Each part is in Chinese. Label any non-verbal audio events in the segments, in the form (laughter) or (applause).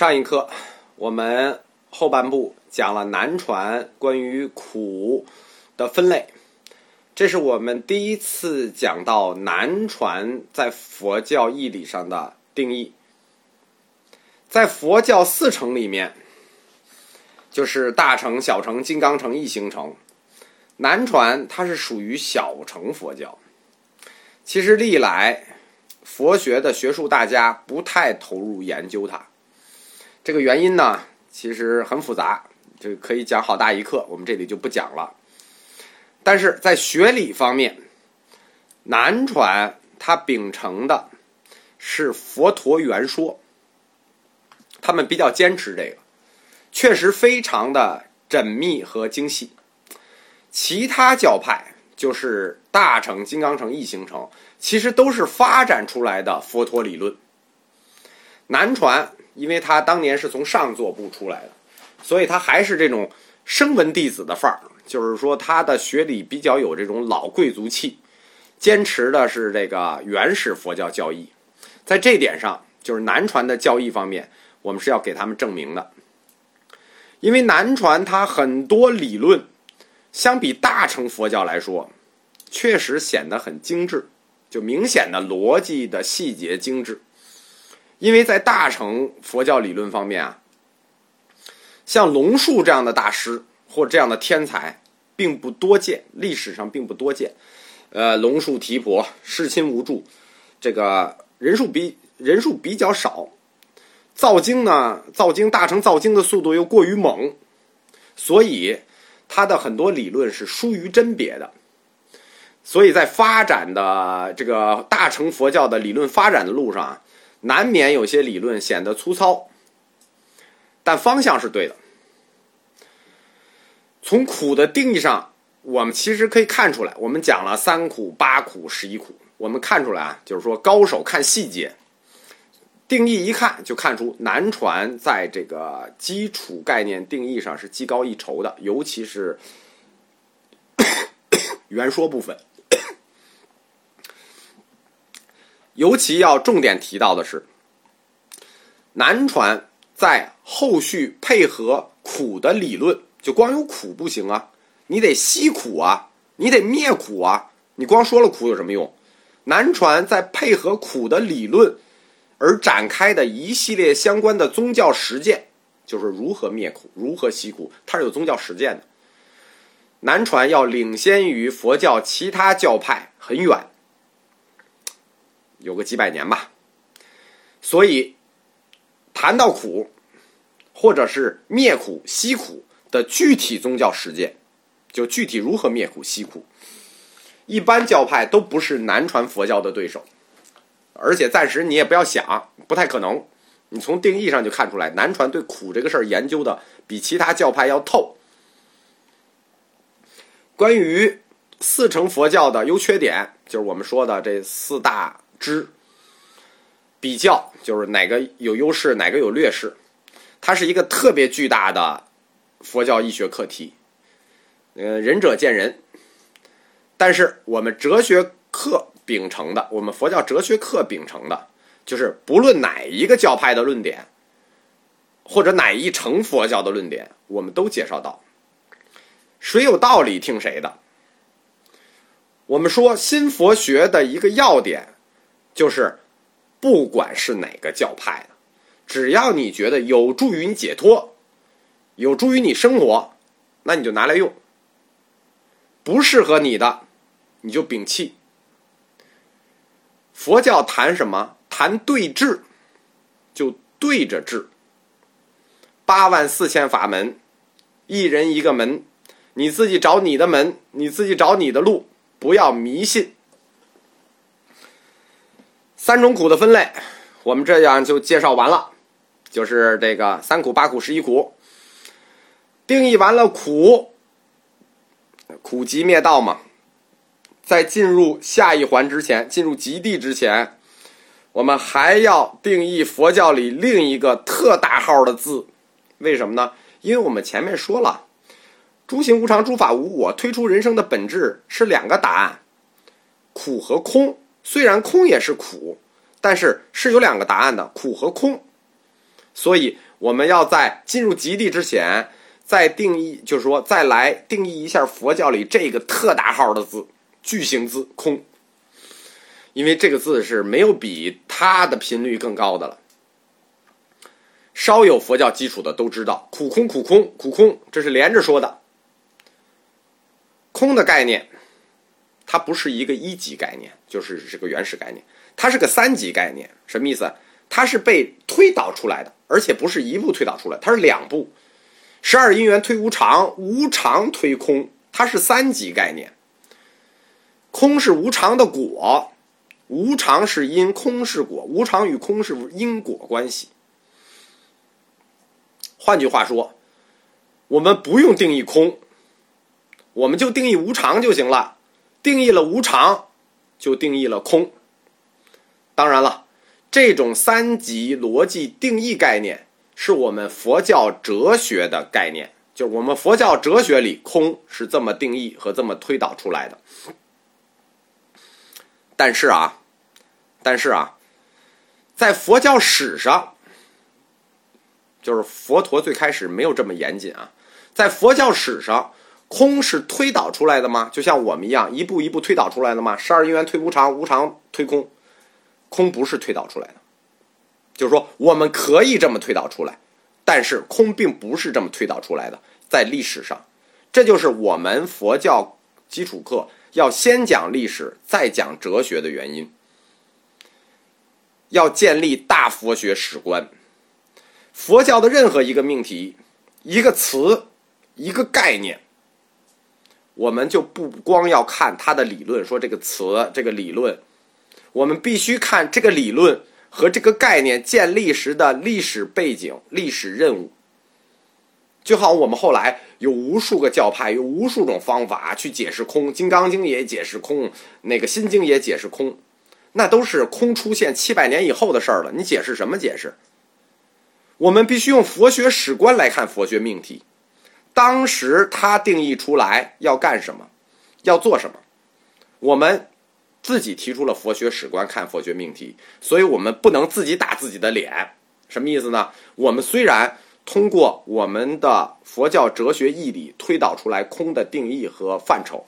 上一课我们后半部讲了南传关于苦的分类，这是我们第一次讲到南传在佛教义理上的定义。在佛教四乘里面，就是大乘、小乘、金刚乘、一行乘。南传它是属于小乘佛教。其实历来佛学的学术大家不太投入研究它。这个原因呢，其实很复杂，这可以讲好大一课，我们这里就不讲了。但是在学理方面，南传它秉承的是佛陀原说。他们比较坚持这个，确实非常的缜密和精细。其他教派就是大乘、金刚乘、异行乘，其实都是发展出来的佛陀理论。南传，因为他当年是从上座部出来的，所以他还是这种声闻弟子的范儿，就是说他的学理比较有这种老贵族气，坚持的是这个原始佛教教义。在这点上，就是南传的教义方面。我们是要给他们证明的，因为南传它很多理论，相比大乘佛教来说，确实显得很精致，就明显的逻辑的细节精致。因为在大乘佛教理论方面啊，像龙树这样的大师或这样的天才并不多见，历史上并不多见。呃，龙树提婆、世亲无助，这个人数比人数比较少。造经呢，造经大乘造经的速度又过于猛，所以他的很多理论是疏于甄别的，所以在发展的这个大乘佛教的理论发展的路上啊，难免有些理论显得粗糙，但方向是对的。从苦的定义上，我们其实可以看出来，我们讲了三苦、八苦、十一苦，我们看出来啊，就是说高手看细节。定义一看就看出南传在这个基础概念定义上是技高一筹的，尤其是 (coughs) 原说部分。尤其要重点提到的是，南传在后续配合苦的理论，就光有苦不行啊，你得息苦啊，你得灭苦啊，你光说了苦有什么用？南传在配合苦的理论。而展开的一系列相关的宗教实践，就是如何灭苦、如何息苦，它是有宗教实践的。南传要领先于佛教其他教派很远，有个几百年吧。所以谈到苦，或者是灭苦、息苦的具体宗教实践，就具体如何灭苦、息苦，一般教派都不是南传佛教的对手。而且暂时你也不要想，不太可能。你从定义上就看出来，南传对苦这个事儿研究的比其他教派要透。关于四乘佛教的优缺点，就是我们说的这四大知比较，就是哪个有优势，哪个有劣势。它是一个特别巨大的佛教医学课题。呃，仁者见仁。但是我们哲学课。秉承的，我们佛教哲学课秉承的，就是不论哪一个教派的论点，或者哪一成佛教的论点，我们都介绍到。谁有道理听谁的。我们说新佛学的一个要点，就是不管是哪个教派的，只要你觉得有助于你解脱，有助于你生活，那你就拿来用；不适合你的，你就摒弃。佛教谈什么？谈对治，就对着治。八万四千法门，一人一个门，你自己找你的门，你自己找你的路，不要迷信。三种苦的分类，我们这样就介绍完了，就是这个三苦、八苦、十一苦。定义完了苦，苦集灭道嘛。在进入下一环之前，进入极地之前，我们还要定义佛教里另一个特大号的字，为什么呢？因为我们前面说了，诸行无常，诸法无我，推出人生的本质是两个答案，苦和空。虽然空也是苦，但是是有两个答案的，苦和空。所以我们要在进入极地之前，再定义，就是说再来定义一下佛教里这个特大号的字，巨型字“空”，因为这个字是没有比它的频率更高的了。稍有佛教基础的都知道，苦空苦空苦空，这是连着说的。空的概念，它不是一个一级概念，就是这个原始概念，它是个三级概念。什么意思？它是被推导出来的，而且不是一步推导出来，它是两步。十二因缘推无常，无常推空，它是三级概念。空是无常的果，无常是因，空是果，无常与空是因果关系。换句话说，我们不用定义空，我们就定义无常就行了。定义了无常，就定义了空。当然了，这种三级逻辑定义概念是我们佛教哲学的概念，就是我们佛教哲学里空是这么定义和这么推导出来的。但是啊，但是啊，在佛教史上。就是佛陀最开始没有这么严谨啊，在佛教史上，空是推导出来的吗？就像我们一样，一步一步推导出来的吗？十二因缘推无常，无常推空，空不是推导出来的。就是说，我们可以这么推导出来，但是空并不是这么推导出来的。在历史上，这就是我们佛教基础课要先讲历史，再讲哲学的原因。要建立大佛学史观。佛教的任何一个命题、一个词、一个概念，我们就不光要看它的理论，说这个词、这个理论，我们必须看这个理论和这个概念建立时的历史背景、历史任务。就好，我们后来有无数个教派，有无数种方法去解释空，《金刚经》也解释空，那个《心经》也解释空，那都是空出现七百年以后的事儿了。你解释什么解释？我们必须用佛学史观来看佛学命题，当时他定义出来要干什么，要做什么，我们自己提出了佛学史观看佛学命题，所以我们不能自己打自己的脸。什么意思呢？我们虽然通过我们的佛教哲学义理推导出来空的定义和范畴，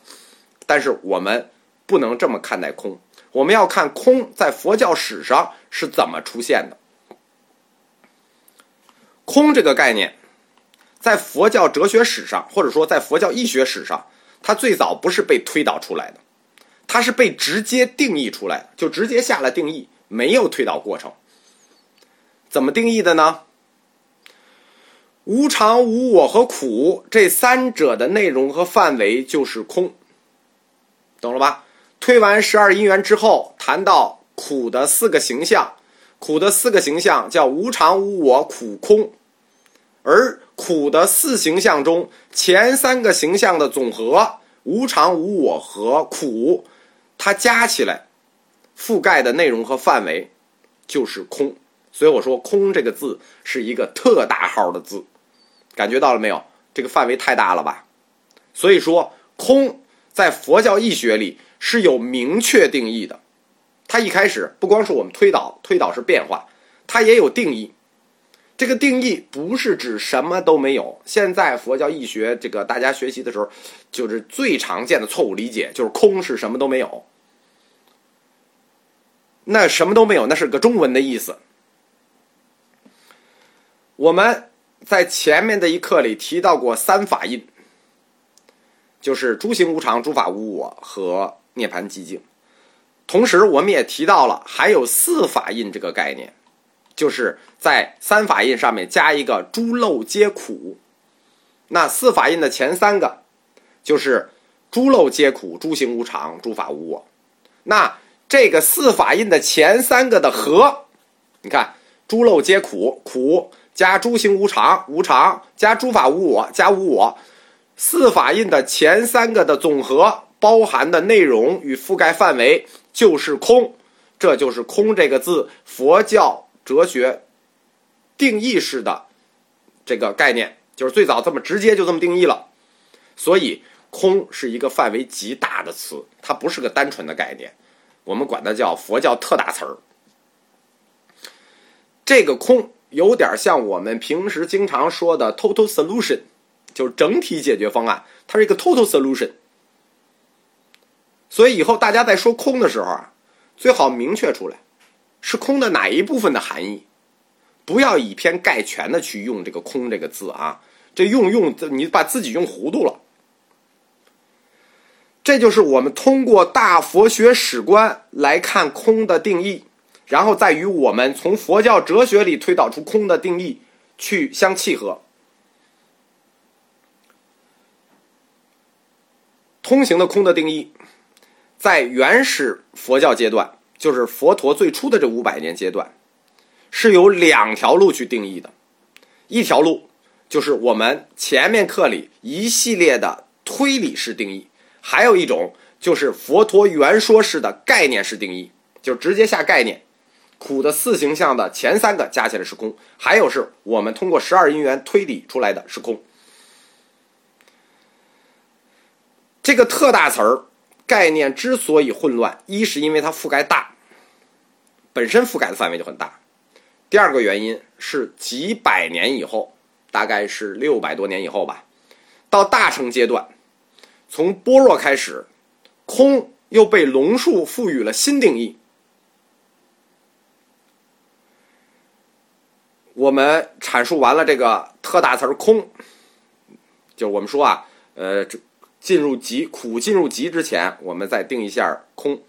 但是我们不能这么看待空，我们要看空在佛教史上是怎么出现的。空这个概念，在佛教哲学史上，或者说在佛教义学史上，它最早不是被推导出来的，它是被直接定义出来的，就直接下了定义，没有推导过程。怎么定义的呢？无常、无我和苦这三者的内容和范围就是空，懂了吧？推完十二因缘之后，谈到苦的四个形象，苦的四个形象叫无常、无我、苦、空。而苦的四形象中，前三个形象的总和无常、无我和苦，它加起来覆盖的内容和范围就是空。所以我说“空”这个字是一个特大号的字，感觉到了没有？这个范围太大了吧？所以说，空在佛教义学里是有明确定义的。它一开始不光是我们推导，推导是变化，它也有定义。这个定义不是指什么都没有。现在佛教义学这个大家学习的时候，就是最常见的错误理解，就是空是什么都没有。那什么都没有，那是个中文的意思。我们在前面的一课里提到过三法印，就是诸行无常、诸法无我和涅槃寂静。同时，我们也提到了还有四法印这个概念。就是在三法印上面加一个诸漏皆苦，那四法印的前三个就是诸漏皆苦、诸行无常、诸法无我。那这个四法印的前三个的和，你看诸漏皆苦，苦加诸行无常，无常加诸法无我加无我，四法印的前三个的总和包含的内容与覆盖范围就是空，这就是空这个字，佛教。哲学定义式的这个概念，就是最早这么直接就这么定义了。所以，空是一个范围极大的词，它不是个单纯的概念，我们管它叫佛教特大词儿。这个空有点像我们平时经常说的 total solution，就是整体解决方案，它是一个 total solution。所以以后大家在说空的时候啊，最好明确出来是空的哪一部分的含义，不要以偏概全的去用这个“空”这个字啊，这用用你把自己用糊涂了。这就是我们通过大佛学史观来看空的定义，然后再与我们从佛教哲学里推导出空的定义去相契合。通行的空的定义。在原始佛教阶段，就是佛陀最初的这五百年阶段，是有两条路去定义的。一条路就是我们前面课里一系列的推理式定义，还有一种就是佛陀原说式的概念式定义，就直接下概念。苦的四形象的前三个加起来是空，还有是我们通过十二因缘推理出来的是空。这个特大词儿。概念之所以混乱，一是因为它覆盖大，本身覆盖的范围就很大；第二个原因是几百年以后，大概是六百多年以后吧，到大乘阶段，从般若开始，空又被龙树赋予了新定义。我们阐述完了这个特大词儿“空”，就我们说啊，呃，这。进入极苦进入极之前，我们再定一下空，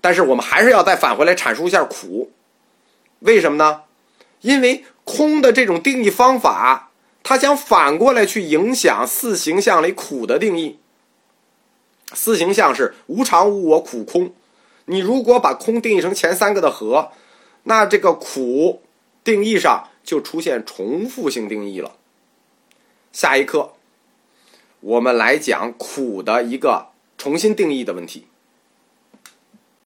但是我们还是要再返回来阐述一下苦，为什么呢？因为空的这种定义方法，它将反过来去影响四形象里苦的定义。四形象是无常、无我、苦、空。你如果把空定义成前三个的和，那这个苦定义上就出现重复性定义了。下一课。我们来讲苦的一个重新定义的问题。